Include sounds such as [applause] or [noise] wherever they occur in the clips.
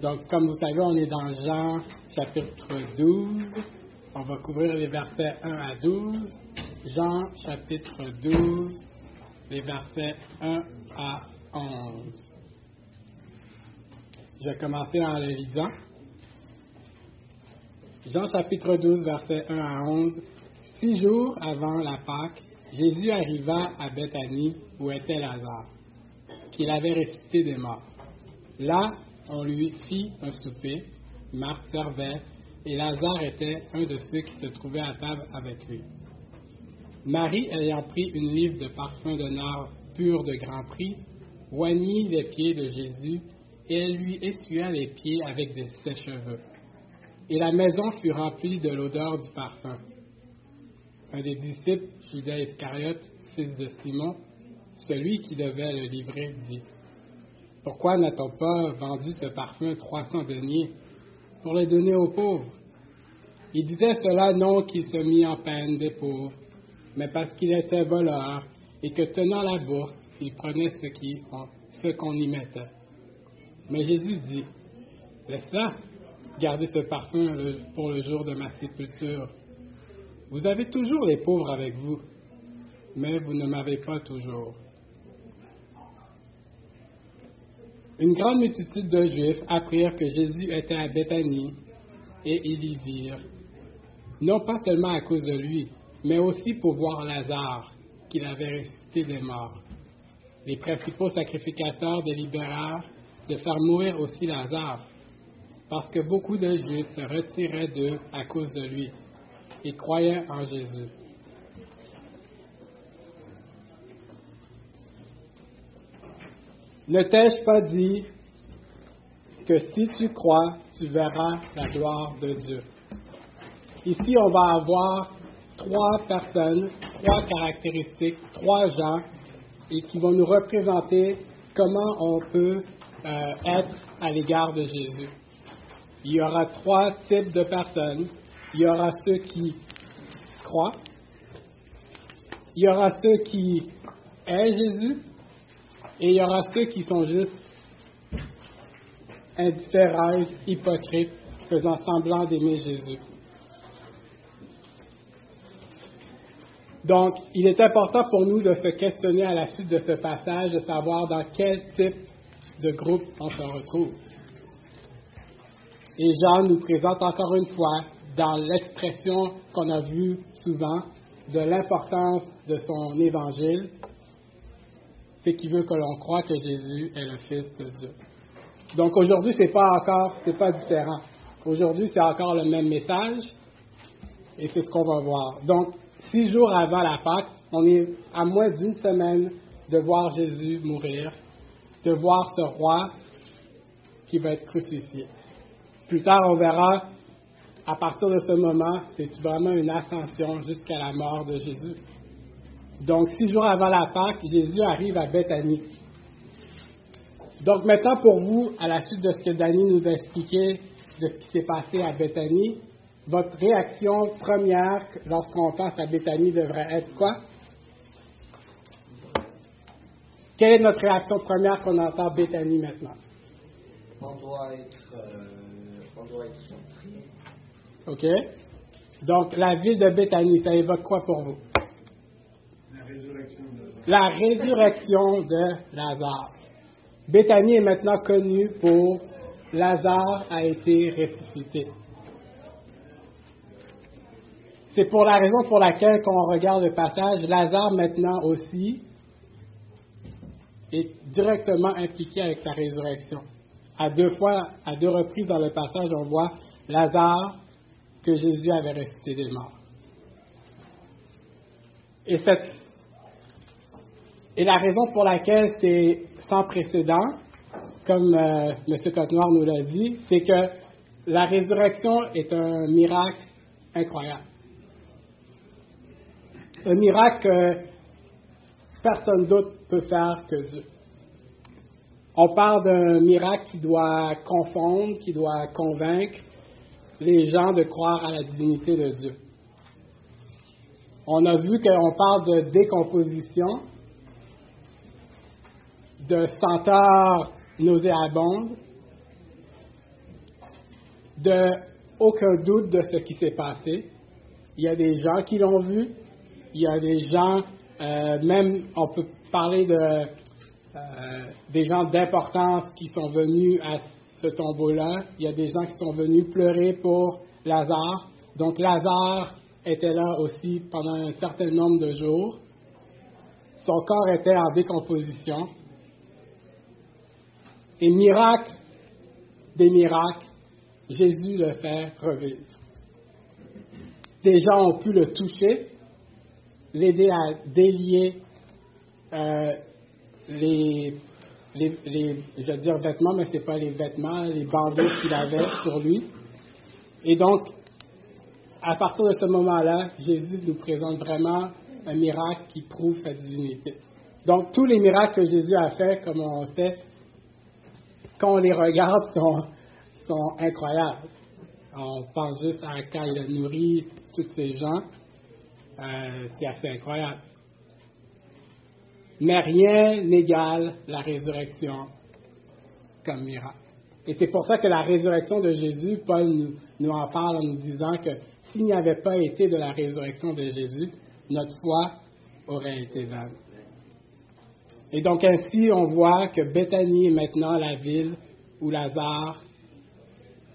Donc, comme vous savez, on est dans Jean chapitre 12. On va couvrir les versets 1 à 12. Jean chapitre 12, les versets 1 à 11. Je vais commencer en le lisant. Jean chapitre 12, versets 1 à 11. Six jours avant la Pâque, Jésus arriva à Bethanie où était Lazare, qu'il avait ressuscité des morts. Là, on lui fit un souper, Marc servait, et Lazare était un de ceux qui se trouvaient à table avec lui. Marie, ayant pris une livre de parfum de nard pur de grand prix, oignit les pieds de Jésus, et elle lui essuya les pieds avec de ses cheveux. Et la maison fut remplie de l'odeur du parfum. Un des disciples, Judas Iscariote, fils de Simon, celui qui devait le livrer, dit Pourquoi n'a-t-on pas vendu ce parfum 300 deniers pour le donner aux pauvres? Il disait cela non qu'il se mit en peine des pauvres, mais parce qu'il était voleur et que tenant la bourse, il prenait ce qu'on ce y mettait. Mais Jésus dit Laisse-la, gardez ce parfum pour le jour de ma sépulture. Vous avez toujours les pauvres avec vous, mais vous ne m'avez pas toujours. Une grande multitude de Juifs apprirent que Jésus était à Bethanie et ils y virent, non pas seulement à cause de lui, mais aussi pour voir Lazare, qu'il avait ressuscité des morts. Les principaux sacrificateurs délibérèrent de faire mourir aussi Lazare, parce que beaucoup de Juifs se retiraient d'eux à cause de lui et croyaient en Jésus. Ne t'ai-je pas dit que si tu crois, tu verras la gloire de Dieu? Ici, on va avoir trois personnes, trois caractéristiques, trois gens, et qui vont nous représenter comment on peut euh, être à l'égard de Jésus. Il y aura trois types de personnes. Il y aura ceux qui croient, il y aura ceux qui aiment Jésus, et il y aura ceux qui sont juste indifférents, hypocrites, faisant semblant d'aimer Jésus. Donc, il est important pour nous de se questionner à la suite de ce passage, de savoir dans quel type de groupe on se retrouve. Et Jean nous présente encore une fois, dans l'expression qu'on a vue souvent, de l'importance de son évangile, c'est qu'il veut que l'on croit que Jésus est le Fils de Dieu. Donc aujourd'hui, c'est pas encore, c'est pas différent. Aujourd'hui, c'est encore le même message, et c'est ce qu'on va voir. Donc, six jours avant la Pâque, on est à moins d'une semaine de voir Jésus mourir, de voir ce roi qui va être crucifié. Plus tard, on verra, à partir de ce moment, c'est vraiment une ascension jusqu'à la mort de Jésus. Donc, six jours avant la Pâque, Jésus arrive à Bethanie. Donc, maintenant, pour vous, à la suite de ce que Danny nous a expliqué de ce qui s'est passé à Bethanie, votre réaction première lorsqu'on pense à Bethanie devrait être quoi? Quelle est notre réaction première qu'on entend Bethanie maintenant? On doit être, euh, on doit être surpris. OK. Donc, la ville de Bethanie, ça évoque quoi pour vous? La résurrection de Lazare. La résurrection de Lazare. Bethanie est maintenant connue pour Lazare a été ressuscité. C'est pour la raison pour laquelle, quand on regarde le passage, Lazare maintenant aussi est directement impliqué avec sa résurrection. À deux fois, à deux reprises dans le passage, on voit Lazare que Jésus avait ressuscité des morts. Et, cette, et la raison pour laquelle c'est sans précédent, comme euh, M. Cotenoir nous l'a dit, c'est que la résurrection est un miracle incroyable un miracle que personne d'autre peut faire que Dieu. On parle d'un miracle qui doit confondre, qui doit convaincre les gens de croire à la divinité de Dieu. On a vu qu'on parle de décomposition, de senteur nauséabonde, de aucun doute de ce qui s'est passé. Il y a des gens qui l'ont vu. Il y a des gens, euh, même on peut parler de euh, des gens d'importance qui sont venus à ce tombeau-là. Il y a des gens qui sont venus pleurer pour Lazare. Donc Lazare était là aussi pendant un certain nombre de jours. Son corps était en décomposition. Et miracle des miracles, Jésus le fait revivre. Des gens ont pu le toucher, l'aider à délier euh, les, les, je veux dire vêtements, mais ce n'est pas les vêtements, les bandeaux qu'il avait sur lui. Et donc, à partir de ce moment-là, Jésus nous présente vraiment un miracle qui prouve sa divinité. Donc, tous les miracles que Jésus a fait, comme on sait, quand on les regarde, sont, sont incroyables. On pense juste à a nourri tous ces gens. Euh, c'est assez incroyable. Mais rien n'égale la résurrection comme miracle. Et c'est pour ça que la résurrection de Jésus, Paul nous, nous en parle en nous disant que s'il n'y avait pas été de la résurrection de Jésus, notre foi aurait été vaine. Et donc ainsi, on voit que Béthanie est maintenant la ville où Lazare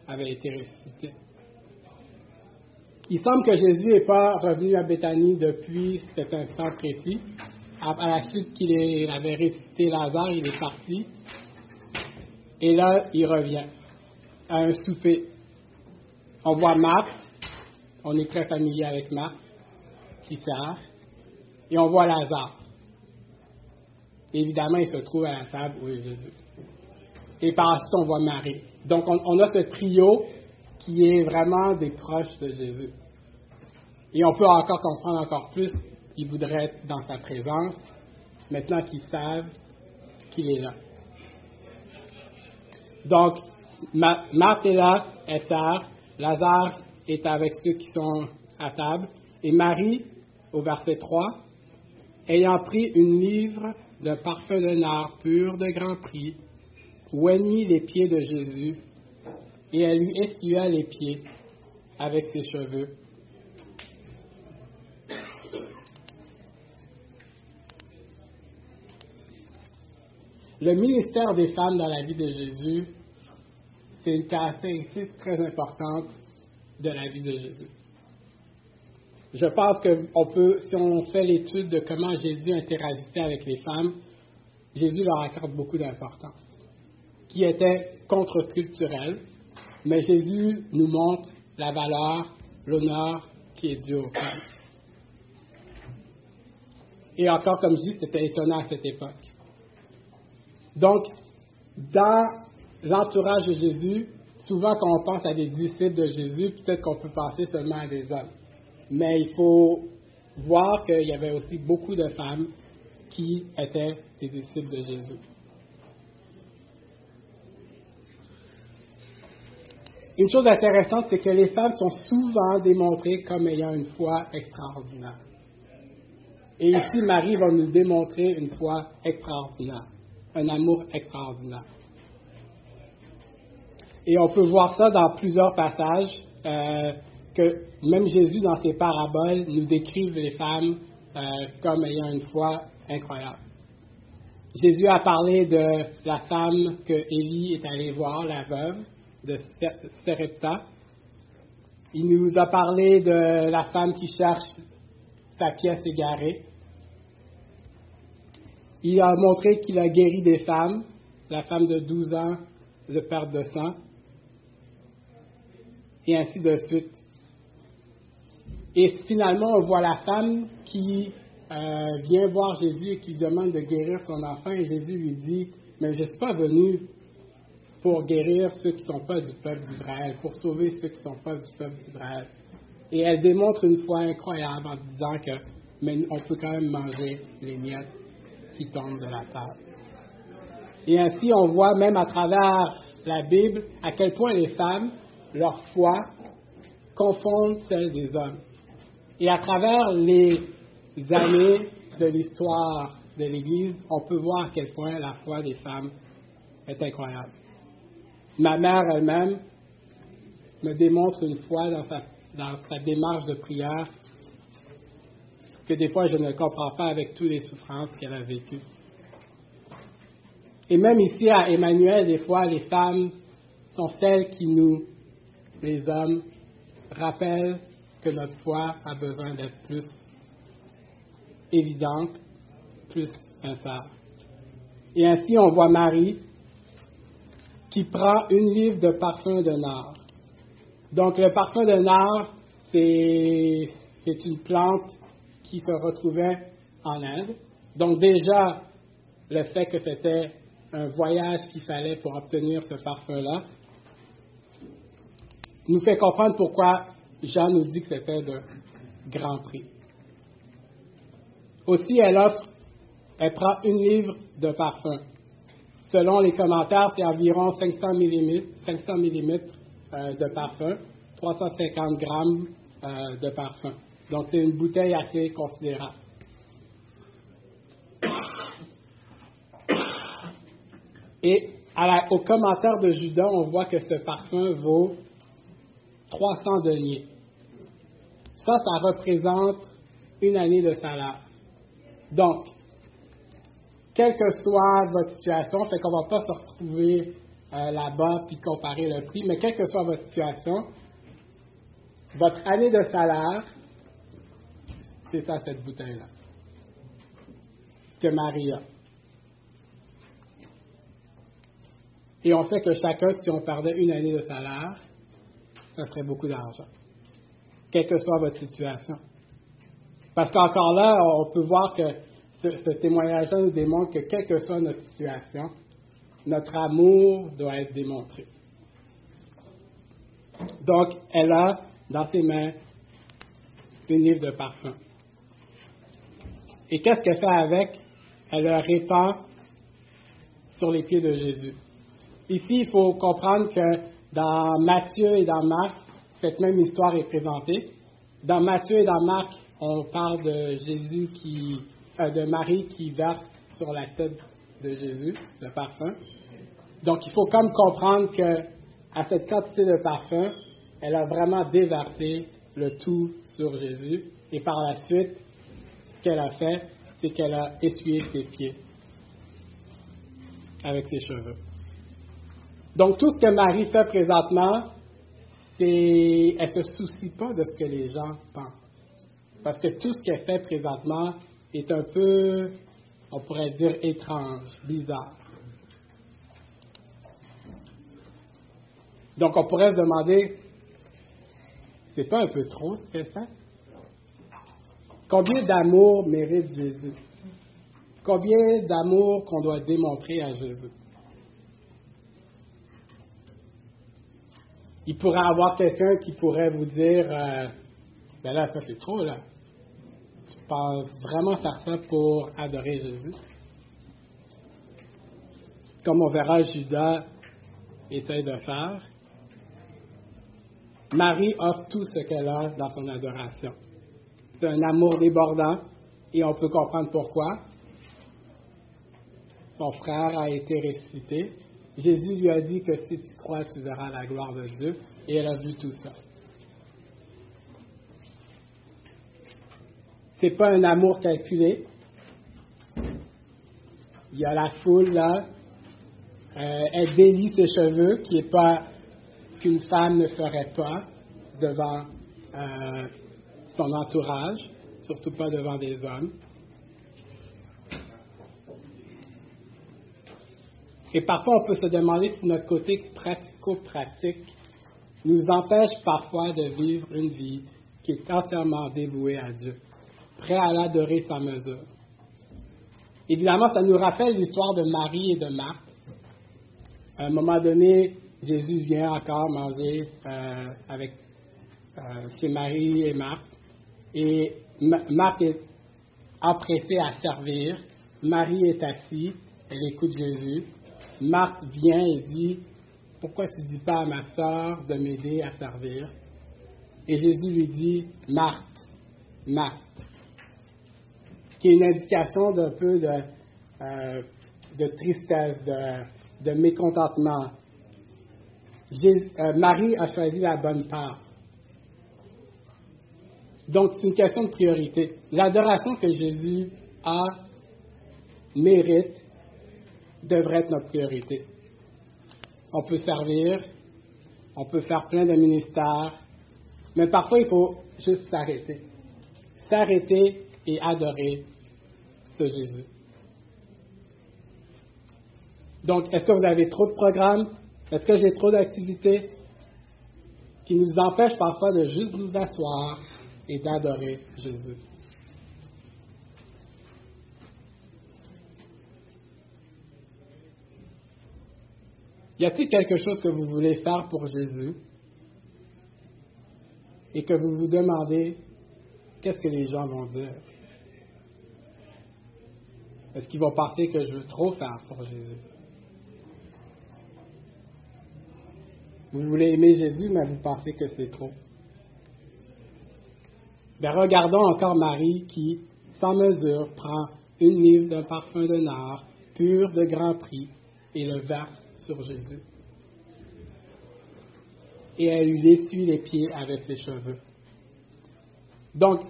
avait été ressuscité. Il semble que Jésus n'est pas revenu à Béthanie depuis cet instant précis. À la suite qu'il avait ressuscité Lazare, il est parti. Et là, il revient à un souper. On voit Marthe, on est très familier avec Marthe, qui sert, et on voit Lazare. Évidemment, il se trouve à la table où est Jésus. Et par suite, on voit Marie. Donc, on, a ce trio qui est vraiment des proches de Jésus. Et on peut encore comprendre encore plus qu'ils voudraient être dans sa présence, maintenant qu'ils savent qu'il est là. Donc, Marthe est là, elle Lazare est avec ceux qui sont à table, et Marie, au verset 3, ayant pris une livre de parfum de nard pur de grand prix, oignit les pieds de Jésus, et elle lui essuya les pieds avec ses cheveux. Le ministère des femmes dans la vie de Jésus, c'est une caractéristique très importante de la vie de Jésus. Je pense que si on fait l'étude de comment Jésus interagissait avec les femmes, Jésus leur accorde beaucoup d'importance, qui était contre-culturel, mais Jésus nous montre la valeur, l'honneur qui est dû aux femmes. Et encore, comme je dis, c'était étonnant à cette époque. Donc, dans l'entourage de Jésus, souvent quand on pense à des disciples de Jésus, peut-être qu'on peut penser seulement à des hommes. Mais il faut voir qu'il y avait aussi beaucoup de femmes qui étaient des disciples de Jésus. Une chose intéressante, c'est que les femmes sont souvent démontrées comme ayant une foi extraordinaire. Et ici, Marie va nous démontrer une foi extraordinaire, un amour extraordinaire. Et on peut voir ça dans plusieurs passages, euh, que même Jésus, dans ses paraboles, nous décrive les femmes euh, comme ayant une foi incroyable. Jésus a parlé de la femme que Élie est allé voir, la veuve de Serepta. Il nous a parlé de la femme qui cherche sa pièce égarée. Il a montré qu'il a guéri des femmes, la femme de 12 ans de perte de sang, et ainsi de suite. Et finalement, on voit la femme qui euh, vient voir Jésus et qui demande de guérir son enfant, et Jésus lui dit, mais je ne suis pas venu pour guérir ceux qui ne sont pas du peuple d'Israël, pour sauver ceux qui ne sont pas du peuple d'Israël. Et elle démontre une foi incroyable en disant que mais on peut quand même manger les miettes qui tombent de la table. Et ainsi, on voit même à travers la Bible à quel point les femmes, leur foi, confondent celle des hommes. Et à travers les années de l'histoire de l'Église, on peut voir à quel point la foi des femmes est incroyable. Ma mère elle-même me démontre une fois dans sa, dans sa démarche de prière que des fois je ne comprends pas avec toutes les souffrances qu'elle a vécues. Et même ici à Emmanuel, des fois, les femmes sont celles qui nous, les hommes, rappellent que notre foi a besoin d'être plus évidente, plus sincère. Et ainsi, on voit Marie qui prend une livre de parfum de nard. Donc, le parfum de nard, c'est une plante qui se retrouvait en Inde. Donc, déjà, le fait que c'était un voyage qu'il fallait pour obtenir ce parfum-là nous fait comprendre pourquoi Jean nous dit que c'était de grand prix. Aussi, elle offre, elle prend une livre de parfum. Selon les commentaires, c'est environ 500 mm, 500 mm de parfum, 350 grammes euh, de parfum. Donc, c'est une bouteille assez considérable. Et au commentaire de Judas, on voit que ce parfum vaut 300 deniers. Ça, ça représente une année de salaire. Donc, quelle que soit votre situation, fait qu'on ne va pas se retrouver euh, là-bas puis comparer le prix, mais quelle que soit votre situation, votre année de salaire, c'est ça, cette bouteille-là, que Marie a. Et on sait que chacun, si on perdait une année de salaire, ça serait beaucoup d'argent, quelle que soit votre situation. Parce qu'encore là, on peut voir que ce, témoignage-là nous démontre que quelle que soit notre situation, notre amour doit être démontré. Donc, elle a dans ses mains une livre de parfum. Et qu'est-ce qu'elle fait avec? Elle le répand sur les pieds de Jésus. Ici, il faut comprendre que dans Matthieu et dans Marc, cette même histoire est présentée. Dans Matthieu et dans Marc, on parle de Jésus qui, euh, de Marie qui verse sur la tête de Jésus le parfum. Donc, il faut comme comprendre que à cette quantité de parfum, elle a vraiment déversé le tout sur Jésus. Et par la suite, ce qu'elle a fait, c'est qu'elle a essuyé ses pieds avec ses cheveux. Donc, tout ce que Marie fait présentement, c'est, elle se soucie pas de ce que les gens pensent. Parce que tout ce qu'elle fait présentement est un peu, on pourrait dire, étrange, bizarre. Donc, on pourrait se demander, c'est pas un peu trop ce qu'elle fait? Combien d'amour mérite Jésus? Combien d'amour qu'on doit démontrer à Jésus? Il pourrait avoir quelqu'un qui pourrait vous dire euh, Ben là, ça c'est trop, là. Tu penses vraiment faire ça pour adorer Jésus? Comme on verra, Judas essaie de faire. Marie offre tout ce qu'elle a dans son adoration. C'est un amour débordant et on peut comprendre pourquoi. Son frère a été ressuscité Jésus lui a dit que si tu crois, tu verras la gloire de Dieu, et elle a vu tout ça. Ce n'est pas un amour calculé. Il y a la foule là. Euh, elle délie ses cheveux, qui n'est pas qu'une femme ne ferait pas devant euh, son entourage, surtout pas devant des hommes. Et parfois, on peut se demander si notre côté pratico-pratique nous empêche parfois de vivre une vie qui est entièrement dévouée à Dieu, prêt à l'adorer sans mesure. Évidemment, ça nous rappelle l'histoire de Marie et de Marc. À un moment donné, Jésus vient encore manger euh, avec euh, chez Marie et Marc. Et Marc est empressé à servir. Marie est assise, elle écoute Jésus. Marthe vient et dit, pourquoi tu ne dis pas à ma soeur de m'aider à servir? Et Jésus lui dit, Marthe, Marthe, qui est une indication d'un peu de, euh, tristesse, de, de mécontentement. euh, Marie a choisi la bonne part. Donc, c'est une question de priorité. L'adoration que Jésus a, mérite, devrait être notre priorité. On peut servir, on peut faire plein de ministères, mais parfois il faut juste s'arrêter. S'arrêter et adorer ce Jésus. Donc, est-ce que vous avez trop de programmes? Est-ce que j'ai trop d'activités qui nous empêchent parfois de juste nous asseoir et d'adorer Jésus? Y a-t-il quelque chose que vous voulez faire pour Jésus et que vous vous demandez qu'est-ce que les gens vont dire? Est-ce qu'ils vont penser que je veux trop faire pour Jésus? Vous voulez aimer Jésus, mais vous pensez que c'est trop. Ben, regardons encore Marie qui, sans mesure, prend une livre d'un parfum de nard, pur de grand prix, et le verse sur Jésus. Et elle lui essuie les pieds avec ses cheveux. Donc,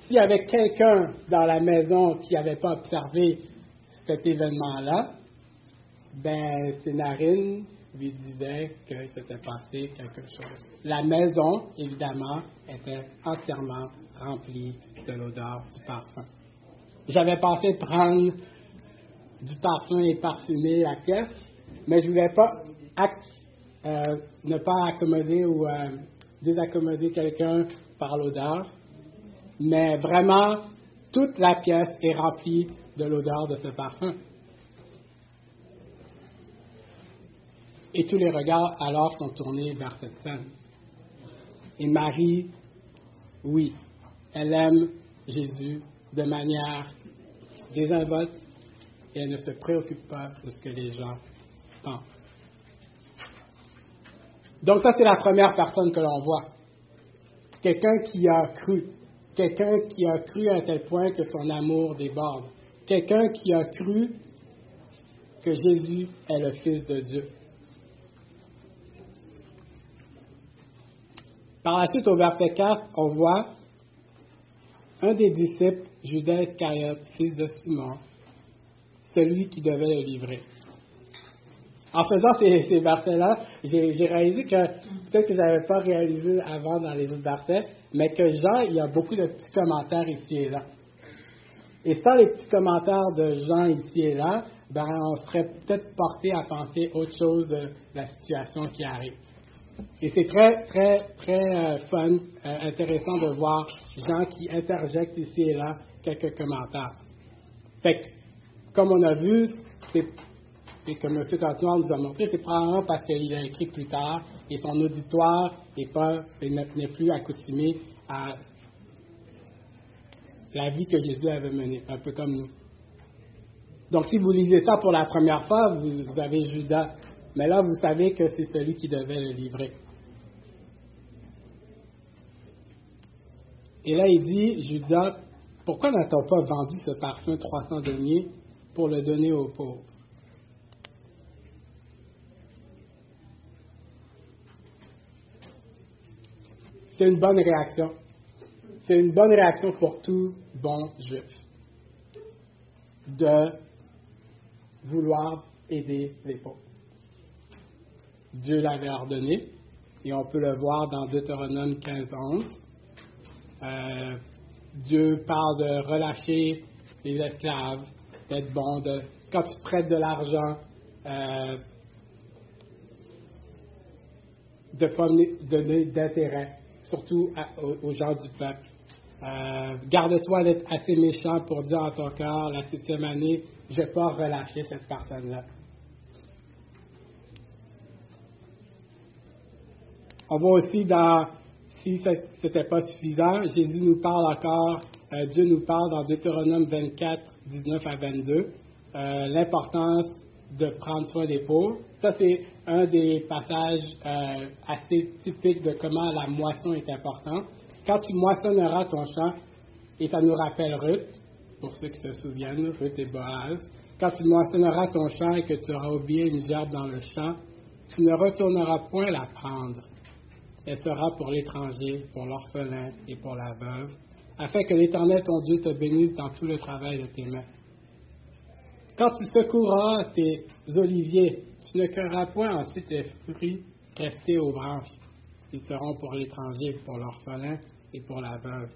s'il y avait quelqu'un dans la maison qui n'avait pas observé cet événement-là, ben, ses narines lui disaient que s'était passé quelque chose. La maison, évidemment, était entièrement remplie de l'odeur du parfum. J'avais pensé prendre du parfum et parfumer la pièce, mais je ne voulais pas euh, ne pas accommoder ou euh, désaccommoder quelqu'un par l'odeur. Mais vraiment, toute la pièce est remplie de l'odeur de ce parfum. Et tous les regards alors sont tournés vers cette scène. Et Marie, oui, elle aime Jésus de manière désinvolte et elle ne se préoccupe pas de ce que les gens Donc ça, c'est la première personne que l'on voit. Quelqu'un qui a cru. Quelqu'un qui a cru à tel point que son amour déborde. Quelqu'un qui a cru que Jésus est le Fils de Dieu. Par la suite, au verset 4, on voit un des disciples, Judas Iscariote, fils de Simon, celui qui devait le livrer. En faisant ces, versets-là, j'ai réalisé que peut-être que je n'avais pas réalisé avant dans les autres versets, mais que Jean, il y a beaucoup de petits commentaires ici et là. Et sans les petits commentaires de Jean ici et là, ben, on serait peut-être porté à penser autre chose de la situation qui arrive. Et c'est très, très, très euh, fun, euh, intéressant de voir gens qui interjectent ici et là quelques commentaires. Fait que, comme on a vu, c'est et que M. Cantinoir nous a montré, c'est probablement parce qu'il a écrit plus tard et son auditoire n'est plus accoutumé à la vie que Jésus avait menée, un peu comme nous. Donc, si vous lisez ça pour la première fois, vous avez Judas mais là, vous savez que c'est celui qui devait le livrer. Et là, il dit, Judas, pourquoi n'a-t-on pas vendu ce parfum 300 deniers pour le donner aux pauvres? C'est une bonne réaction. C'est une bonne réaction pour tout bon juif de vouloir aider les pauvres. Dieu l'avait ordonné, et on peut le voir dans Deutéronome 15.11. Euh, Dieu parle de relâcher les esclaves, d'être bon, de, quand tu prêtes de l'argent, euh, de donner d'intérêt, surtout aux, gens du peuple. Euh, garde-toi d'être assez méchant pour dire en ton cœur, la septième année, je ne vais pas relâcher cette personne-là. On voit aussi dans, si ce n'était pas suffisant, Jésus nous parle encore, euh, Dieu nous parle dans Deutéronome 24, 19 à 22, euh, l'importance de prendre soin des pauvres. Ça, c'est un des passages euh, assez typiques de comment la moisson est importante. Quand tu moissonneras ton champ, et ça nous rappelle Ruth, pour ceux qui se souviennent, Ruth et Boaz, quand tu moissonneras ton champ et que tu auras oublié une gerbe dans le champ, Tu ne retourneras point la prendre. Elle sera pour l'étranger, pour l'orphelin et pour la veuve, afin que l'Éternel ton Dieu te bénisse dans tout le travail de tes mains. Quand tu secouras tes oliviers, tu ne cueilleras point ensuite les fruits restés aux branches. Ils seront pour l'étranger, pour l'orphelin et pour la veuve.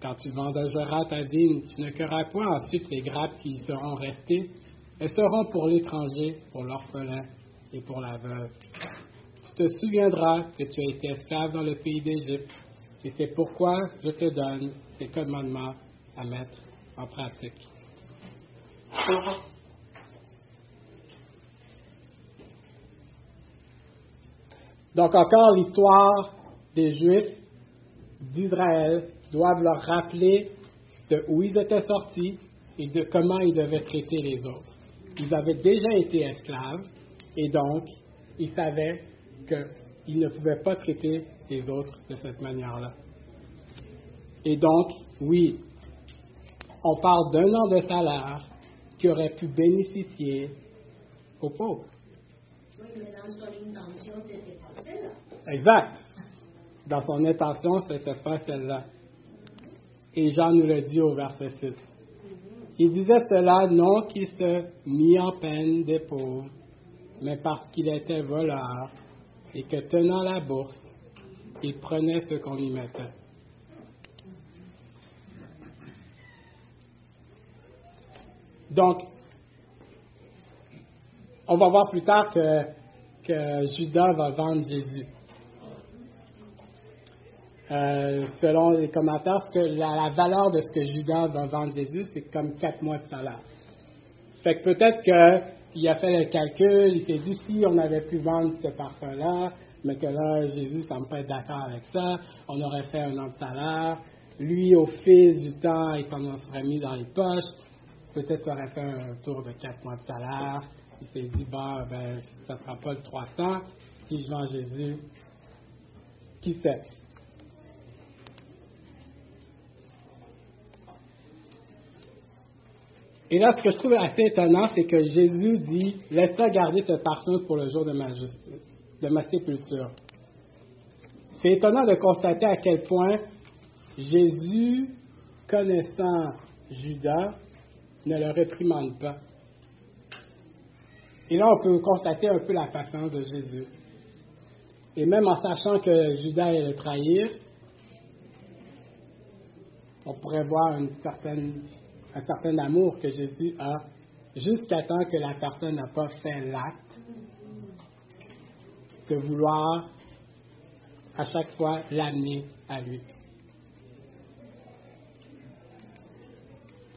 Quand tu vendageras ta vigne, tu ne cueilleras point ensuite les grappes qui y seront restées. Elles seront pour l'étranger, pour l'orphelin et pour la veuve. Tu te souviendras que tu as été esclave dans le pays d'Égypte, et c'est pourquoi je te donne ces commandements à mettre en pratique. Donc encore l'histoire des Juifs d'Israël doivent leur rappeler de où ils étaient sortis et de comment ils devaient traiter les autres. Ils avaient déjà été esclaves et donc ils savaient qu'ils ne pouvaient pas traiter les autres de cette manière-là. Et donc, oui, on parle d'un an de salaire qui aurait pu bénéficier aux pauvres. Oui, mais dans son intention, c'était pas celle-là. Exact. Dans son intention, ce n'était pas celle-là. Et Jean nous le dit au verset 6. Il disait cela non qu'il se mit en peine des pauvres, mais parce qu'il était voleur et que tenant la bourse, il prenait ce qu'on y mettait. Donc, on va voir plus tard que, Judas va vendre Jésus. Euh, selon les commentaires, la, valeur de ce que Judas va vendre Jésus, c'est comme quatre mois de salaire. Fait que peut-être qu'il a fait le calcul, il s'est dit si on avait pu vendre ce parfum-là, mais que là, Jésus semble pas être d'accord avec ça, on aurait fait un an de salaire. Lui, au fil du temps, il s'en serait mis dans les poches. Peut-être ça aurait fait un tour de quatre mois de salaire. Il s'est dit, ben, ça ne sera pas le 300. Si je vends Jésus, qui sait? Et là, ce que je trouve assez étonnant, c'est que Jésus dit Laisse-moi garder ce parfum pour le jour de ma justice, de ma sépulture. C'est étonnant de constater à quel point Jésus, connaissant Judas, ne le réprimande pas. Et là, on peut constater un peu la patience de Jésus. Et même en sachant que Judas allait le trahir, on pourrait voir un certain amour que Jésus a jusqu'à temps que la personne n'a pas fait l'acte de vouloir à chaque fois l'amener à lui.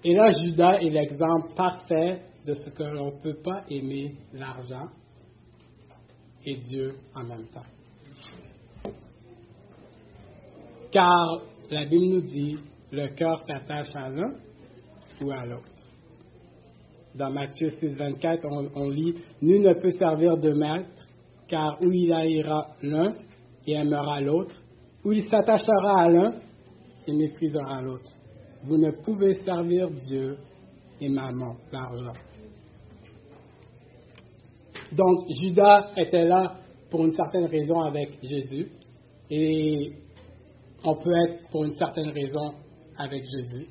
Et là, Judas est l'exemple parfait de ce que l'on ne peut pas aimer l'argent et Dieu en même temps. Car la Bible nous dit, le cœur s'attache à l'un ou à l'autre. Dans Matthieu 6, 24, on, on, lit Nul ne peut servir de maître, car ou il haïra l'un et aimera l'autre, ou il s'attachera à l'un et méprisera l'autre. Vous ne pouvez servir Dieu et maman, l'argent. Donc, Judas était là pour une certaine raison avec Jésus, et on peut être pour une certaine raison avec Jésus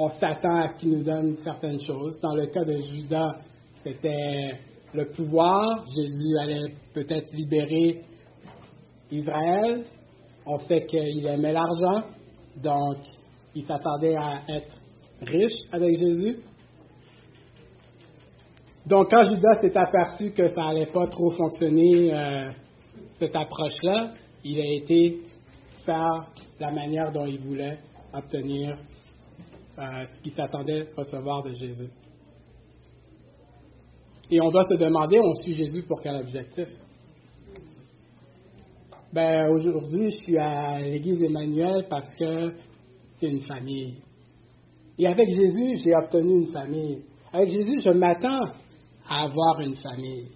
on s'attend à ce qu'il nous donne certaines choses. Dans le cas de Judas, c'était le pouvoir. Jésus allait peut-être libérer Israël. On sait qu'il aimait l'argent, donc il s'attendait à être riche avec Jésus. Donc quand Judas s'est aperçu que ça n'allait pas trop fonctionner, euh, cette approche-là, il a été faire la manière dont il voulait obtenir euh, ce qu'il s'attendait recevoir de Jésus. Et on doit se demander, on suit Jésus pour quel objectif? Ben, aujourd'hui, je suis à l'église Emmanuel parce que c'est une famille. Et avec Jésus, j'ai obtenu une famille. Avec Jésus, je m'attends à avoir une famille.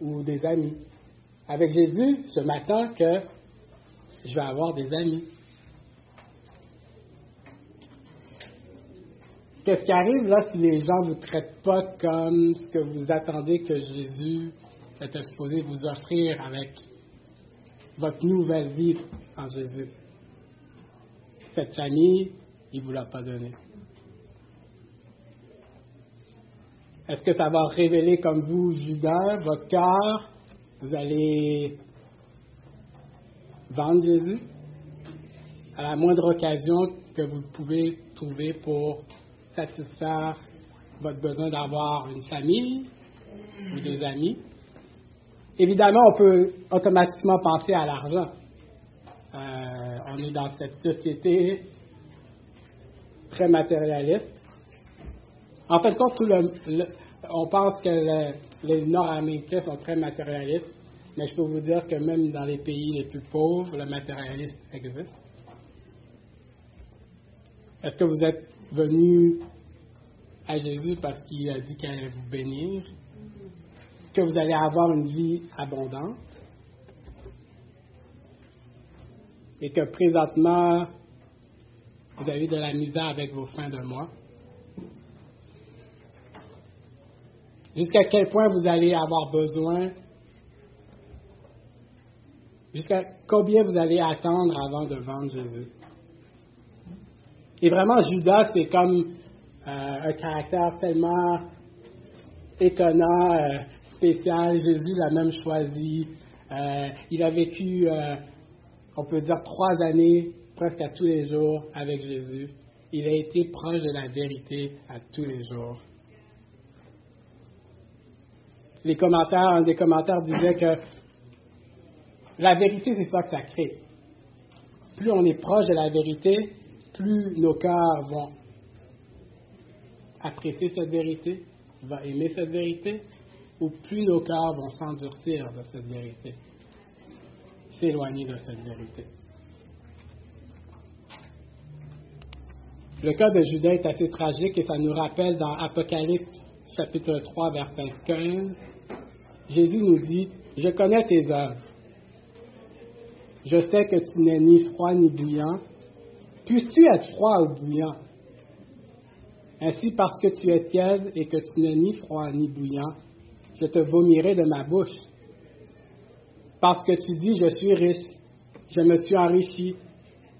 Ou des amis. Avec Jésus, je m'attends que je vais avoir des amis. qu'est-ce qui arrive là si les gens ne vous traitent pas comme ce que vous attendez que Jésus était supposé vous offrir avec votre nouvelle vie en Jésus? Cette famille, il ne vous l'a pas donnée. Est-ce que ça va révéler comme vous, Judas, votre cœur? Vous allez vendre Jésus à la moindre occasion que vous pouvez trouver pour satisfaire votre besoin d'avoir une famille ou des amis? Évidemment, on peut automatiquement penser à l'argent. Euh, on est dans cette société très matérialiste. En fait, le, on pense que le, les Nord-Américains sont très matérialistes, mais je peux vous dire que même dans les pays les plus pauvres, le matérialisme existe. Est-ce que vous êtes venu à Jésus parce qu'il a dit qu'il allait vous bénir, que vous allez avoir une vie abondante et que présentement, vous avez de la misère avec vos fins de mois? Jusqu'à quel point vous allez avoir besoin, jusqu'à combien vous allez attendre avant de vendre Jésus? Et vraiment, Judas, c'est comme euh, un caractère tellement étonnant, euh, spécial. Jésus l'a même choisi. Euh, il a vécu, on peut dire, trois années presque à tous les jours avec Jésus. Il a été proche de la vérité à tous les jours les commentaires, un des commentaires disait que la vérité, c'est ça que ça crée. Plus on est proche de la vérité, plus nos cœurs vont apprécier cette vérité, vont aimer cette vérité, ou plus nos cœurs vont s'endurcir de cette vérité, s'éloigner de cette vérité. Le cas de Judas est assez tragique et ça nous rappelle dans Apocalypse chapitre 3, verset 15, Jésus nous dit, je connais tes œuvres. Je sais que tu n'es ni froid ni bouillant. Puisses-tu être froid ou bouillant? Ainsi, parce que tu es tiède et que tu n'es ni froid ni bouillant, je te vomirai de ma bouche. Parce que tu dis, je suis riche, je me suis enrichi,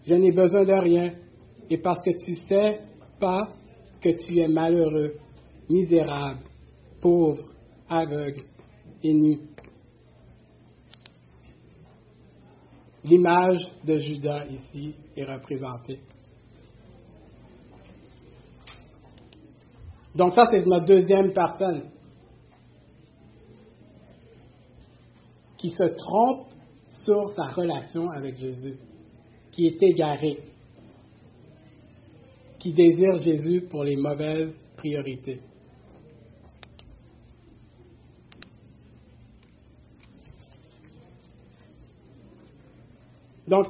je n'ai besoin de rien, et parce que tu sais pas que tu es malheureux, misérable, pauvre, aveugle et nu. L'image de Judas ici est représentée. Donc ça, c'est notre deuxième personne qui se trompe sur sa relation avec Jésus, qui est égaré, qui désire Jésus pour les mauvaises priorités. Donc,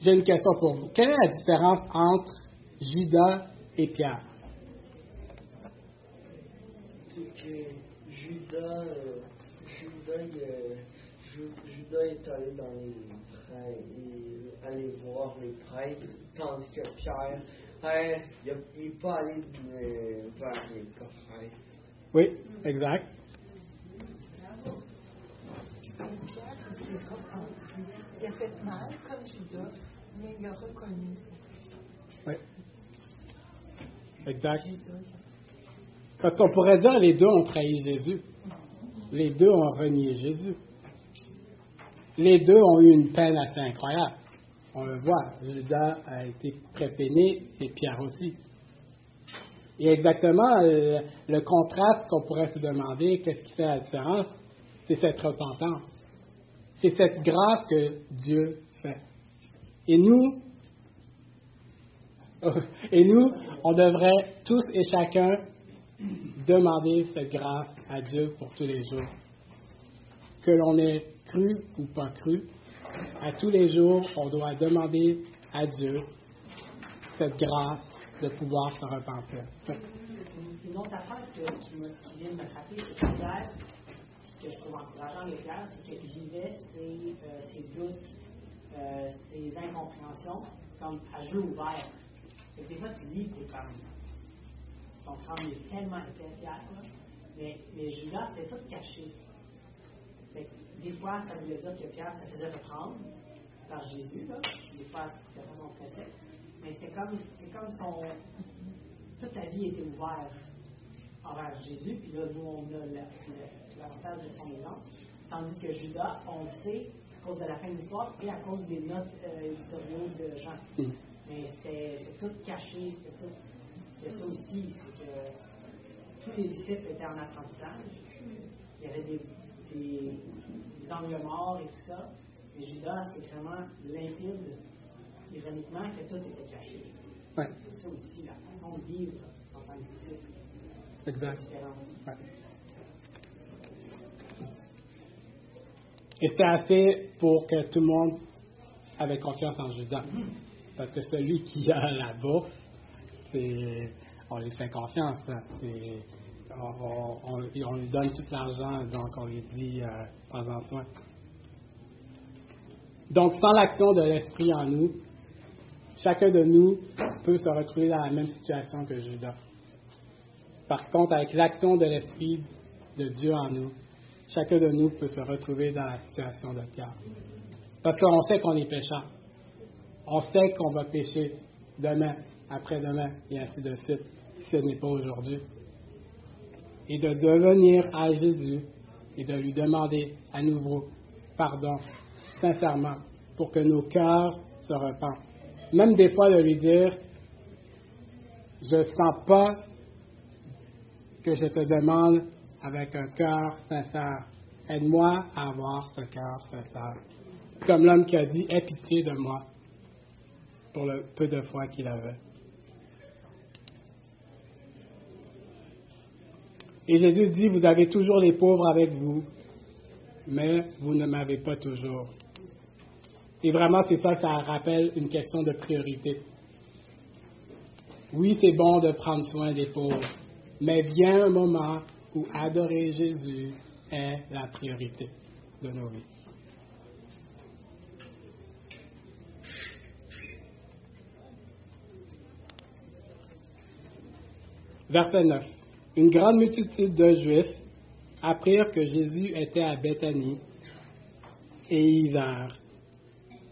j'ai une question pour vous. Quelle est la différence entre Judas et Pierre? C'est que Judas, euh, Judas, Judas, est allé dans les prêtres, allé voir les prêtres, tandis que Pierre, euh, il n'est pas allé euh, vers les prêtres. Oui, exact. Il a fait mal, comme Judas, mais il a reconnu. Oui. Exact. Parce qu'on pourrait dire les deux ont trahi Jésus. Les deux ont renié Jésus. Les deux ont eu une peine assez incroyable. On le voit. Judas a été très peiné et Pierre aussi. Et exactement le, le contraste qu'on pourrait se demander, qu'est-ce qui fait la différence, c'est cette repentance. C'est cette grâce que Dieu fait. Et nous, [laughs] et nous, on devrait tous et chacun demander cette grâce à Dieu pour tous les jours. Que l'on ait cru ou pas cru, à tous les jours, on doit demander à Dieu cette grâce de pouvoir se repentir. Une autre affaire que tu, me, viens de me rappeler, c'est que hier, ce que je trouve encourageant avec Pierre, c'est qu'il vivait euh, ses doutes, euh, incompréhensions comme à jeu ouvert. Et des fois, tu lis, tu comme. son crâne est tellement Pierre. là. Mais, mais Judas, c'était tout caché. Fait des fois, ça voulait dire que Pierre se faisait reprendre par Jésus, là, des fois de façon très sec. Mais c'était comme, c'est comme son. Toute sa vie était ouverte envers Jésus, puis là, nous, on a la- la- l'avantage de son exemple. Tandis que Judas, on le sait à cause de la fin de l'histoire et à cause des notes euh, éditoriaux de Jean. Mm. Mais c'était tout caché, c'était tout. Il y a ça aussi, c'est que tous les disciples étaient en apprentissage. Il y avait des, des, des angles morts et tout ça. Mais Judas, c'est vraiment limpide, ironiquement, que tout était caché. Ouais, C'est ça aussi, la façon de vivre en tant que disciple exact. Ouais. Et c'était assez pour que tout le monde avait confiance en Judas. Parce que celui qui a la bourse, c'est, on lui fait confiance. hein. On lui donne tout l'argent, donc on lui dit, euh, prends-en soin. Donc, sans l'action de l'Esprit en nous, chacun de nous peut se retrouver dans la même situation que Judas. Par contre, avec l'action de l'Esprit de Dieu en nous, chacun de nous peut se retrouver dans la situation de Pierre. Parce qu'on sait qu'on est pécheur. On sait qu'on va pécher demain, après-demain, et ainsi de suite, si ce n'est pas aujourd'hui. Et de devenir à Jésus et de lui demander à nouveau pardon, sincèrement, pour que nos cœurs se repentent. Même des fois de lui dire, je ne sens pas que je te demande avec un cœur sincère. Aide-moi à avoir ce cœur sincère. Comme l'homme qui a dit, aie pitié de moi pour le peu de foi qu'il avait. Et Jésus dit, vous avez toujours les pauvres avec vous, mais vous ne m'avez pas toujours. Et vraiment, c'est ça, ça rappelle une question de priorité. Oui, c'est bon de prendre soin des pauvres, mais vient un moment où adorer Jésus est la priorité de nos vies. Verset 9. Une grande multitude de Juifs apprirent que Jésus était à Béthanie et y vinrent.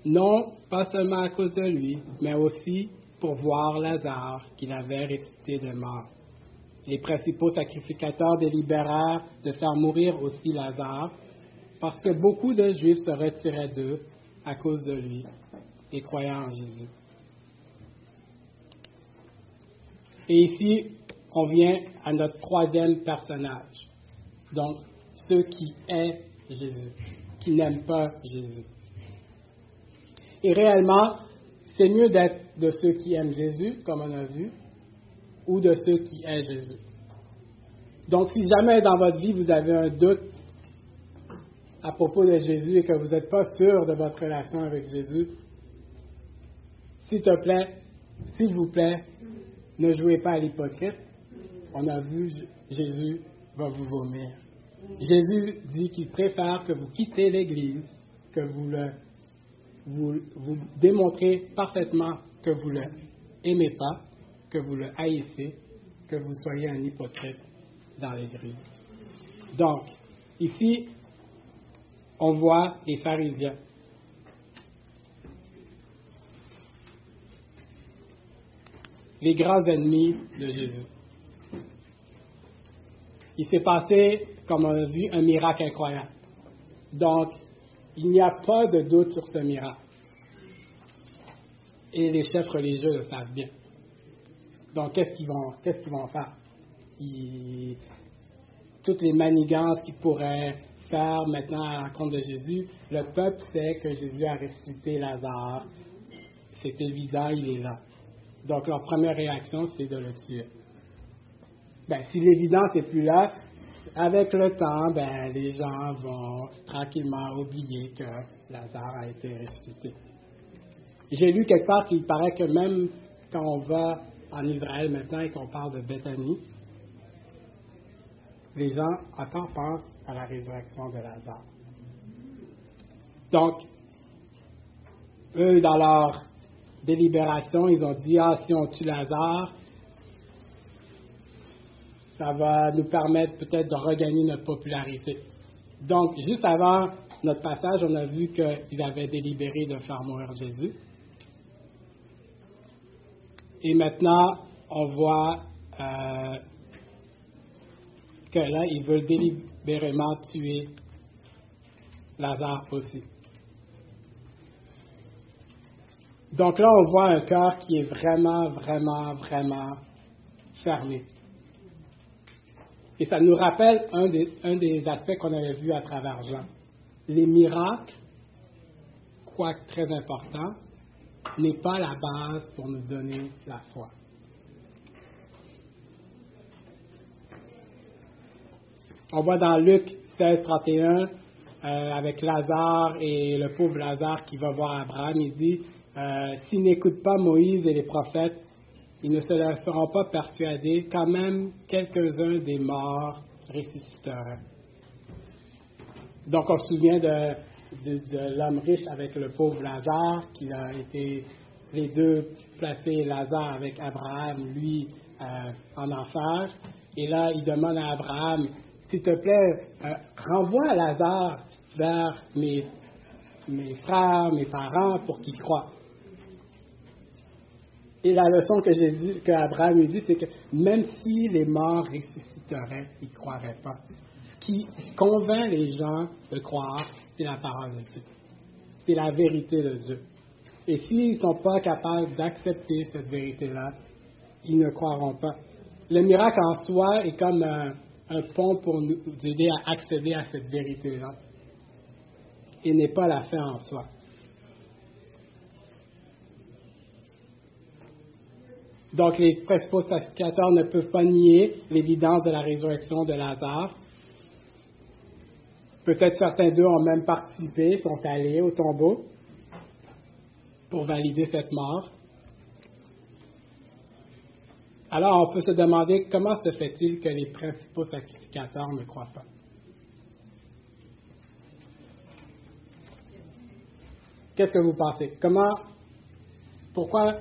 Non, pas seulement à cause de lui, mais aussi pour voir Lazare qu'il avait ressuscité de mort. Les principaux sacrificateurs délibérèrent de faire mourir aussi Lazare, parce que beaucoup de Juifs se retiraient d'eux à cause de lui et croyaient en Jésus. Et ici, on vient à notre troisième personnage. Donc, ceux qui aiment Jésus, qui n'aiment pas Jésus. Et réellement, c'est mieux d'être de ceux qui aiment Jésus, comme on a vu, ou de ceux qui aiment Jésus. Donc, si jamais dans votre vie vous avez un doute à propos de Jésus et que vous n'êtes pas sûr de votre relation avec Jésus, s'il te plaît, s'il vous plaît, ne jouez pas à l'hypocrite. On a vu, Jésus va vous vomir. Jésus dit qu'il préfère que vous quittez l'Église, que vous le démontrez parfaitement que vous le aimez pas, que vous le haïssez, que vous soyez un hypocrite dans l'Église. Donc, ici, on voit les pharisiens. Les grands ennemis de Jésus. Il s'est passé, comme on a vu, un miracle incroyable. Donc, il n'y a pas de doute sur ce miracle. Et les chefs religieux le savent bien. Donc, qu'est-ce qu'ils vont, vont faire? Toutes les manigances qu'ils pourraient faire maintenant à l'encontre de Jésus, le peuple sait que Jésus a ressuscité Lazare. C'est évident, il est là. Donc, leur première réaction, c'est de le tuer. Ben, si l'évidence n'est plus là, avec le temps, ben, les gens vont tranquillement oublier que Lazare a été ressuscité. J'ai lu quelque part qu'il paraît que même quand on va en Israël maintenant et qu'on parle de Bethanie, les gens encore pensent à la résurrection de Lazare. Donc, eux, dans leur délibération, ils ont dit, ah, si on tue Lazare, ça va nous permettre peut-être de regagner notre popularité. Donc, juste avant notre passage, on a vu qu'ils avaient délibéré de faire mourir Jésus. Et maintenant, on voit euh, que là, ils veulent délibérément tuer Lazare aussi. Donc là, on voit un cœur qui est vraiment, vraiment, vraiment fermé. Et ça nous rappelle un des, aspects qu'on avait vu à travers Jean. Les miracles, quoique très importants, n'est pas la base pour nous donner la foi. On voit dans Luc 16, 31, euh, avec Lazare et le pauvre Lazare qui va voir Abraham, il dit, euh, s'ils n'écoutent pas Moïse et les prophètes, ils ne se laisseront pas persuadés quand même quelques-uns des morts ressusciteraient. Donc on se souvient de, de, l'homme riche avec le pauvre Lazare, qui a été les deux placés Lazare avec Abraham, lui euh, en enfer. Et là, il demande à Abraham, s'il te plaît, euh, renvoie Lazare vers mes, mes frères, mes parents, pour qu'ils croient. Et la leçon que Jésus, que Abraham lui dit, c'est que même si les morts ressusciteraient, ils ne croiraient pas. Ce qui convainc les gens de croire, c'est la parole de Dieu. C'est la vérité de Dieu. Et s'ils ne sont pas capables d'accepter cette vérité-là, ils ne croiront pas. Le miracle en soi est comme un, pont pour nous aider à accéder à cette vérité-là. Et n'est pas la fin en soi. Donc, les principaux sacrificateurs ne peuvent pas nier l'évidence de la résurrection de Lazare. Peut-être certains d'eux ont même participé, sont allés au tombeau pour valider cette mort. Alors, on peut se demander comment se fait-il que les principaux sacrificateurs ne croient pas. Qu'est-ce que vous pensez? Comment, pourquoi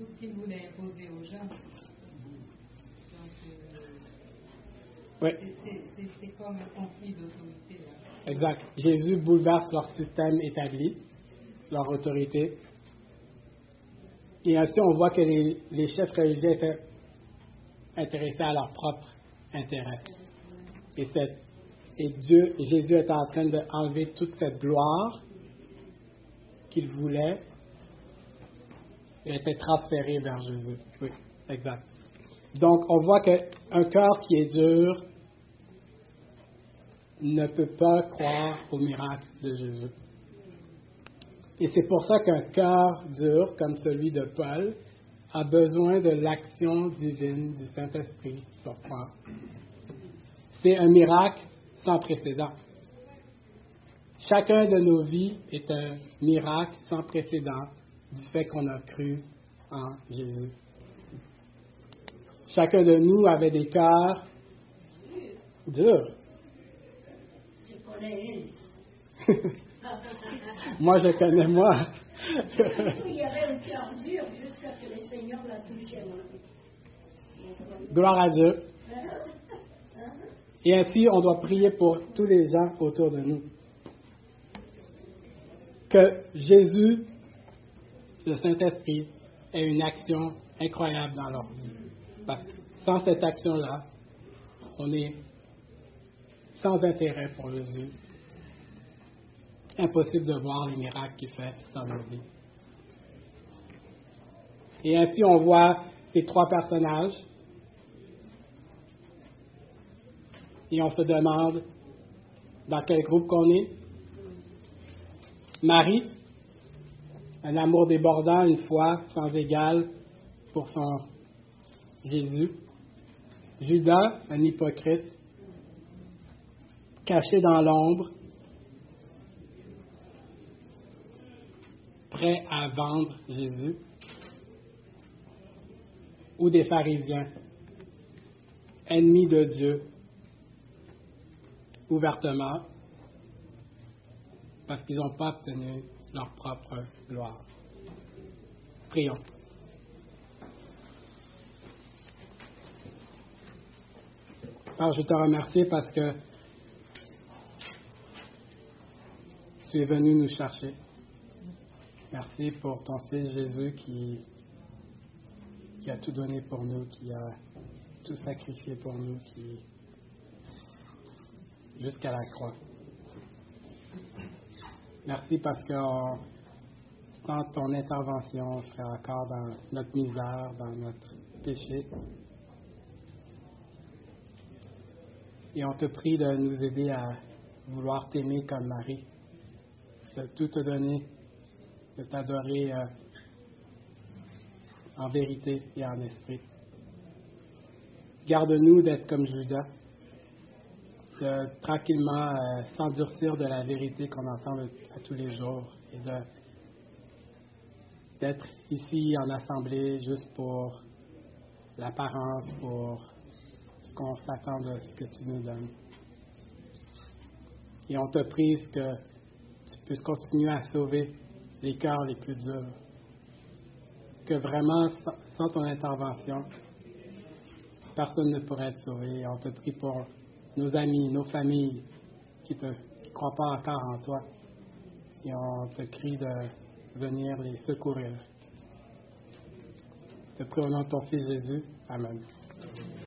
tout ce qu'il voulait imposer aux gens. Euh, oui. c'est comme un conflit d'autorité. Exact. Jésus bouleverse leur système établi, leur autorité. Et ainsi, on voit que les, les chefs religieux étaient intéressés à leur propre intérêt. Et cette et Dieu, Jésus est en train d'enlever toute cette gloire qu'il voulait et était transférée vers Jésus. Oui, exact. Donc, on voit qu'un cœur qui est dur ne peut pas croire au miracle de Jésus. Et c'est pour ça qu'un cœur dur, comme celui de Paul, a besoin de l'action divine du Saint-Esprit pour croire. C'est un miracle sans précédent. Chacun de nos vies est un miracle sans précédent du fait qu'on a cru en Jésus. Chacun de nous avait des cœurs durs. Je connais [laughs] moi, je connais moi. Il y avait un cœur dur jusqu'à ce que le Seigneur l'a touché. Gloire à Dieu. Et ainsi, on doit prier pour tous les gens autour de nous. Que Jésus, le Saint-Esprit, ait une action incroyable dans leur vie. Parce que sans cette action-là, on est sans intérêt pour Jésus. Impossible de voir les miracles qu'il fait dans nos vies. Et ainsi, on voit ces trois personnages et on se demande dans quel groupe qu'on est. Marie, un amour débordant, une foi sans égal, pour son Jésus. Judas, un hypocrite, caché dans l'ombre, prêt à vendre Jésus. Ou des pharisiens, ennemis de Dieu, ouvertement, parce qu'ils n'ont pas obtenu leur propre gloire. Prions. Père, je te remercie parce que tu es venu nous chercher. Merci pour ton Fils Jésus qui, qui a tout donné pour nous, qui a tout sacrifié pour nous, qui jusqu'à la croix. Merci parce que on- sans ton intervention, on serait encore dans notre misère, dans notre péché. Et on te prie de nous aider à vouloir t'aimer comme Marie, de tout te donner, de t'adorer euh, en vérité et en esprit. Garde-nous d'être comme Judas, de tranquillement euh, s'endurcir de la vérité qu'on entend à tous les jours et d'être ici en assemblée juste pour l'apparence, pour ce qu'on s'attend de ce que tu nous donnes. Et on te prie que tu puisses continuer à sauver les cœurs les plus durs. Que vraiment, sans, ton intervention, personne ne pourrait être sauvé. On te prie pour nos amis, nos familles qui ne croient pas encore en toi. Et on te crie de venir les secourir. Te prie au nom de ton Fils Jésus. Amen.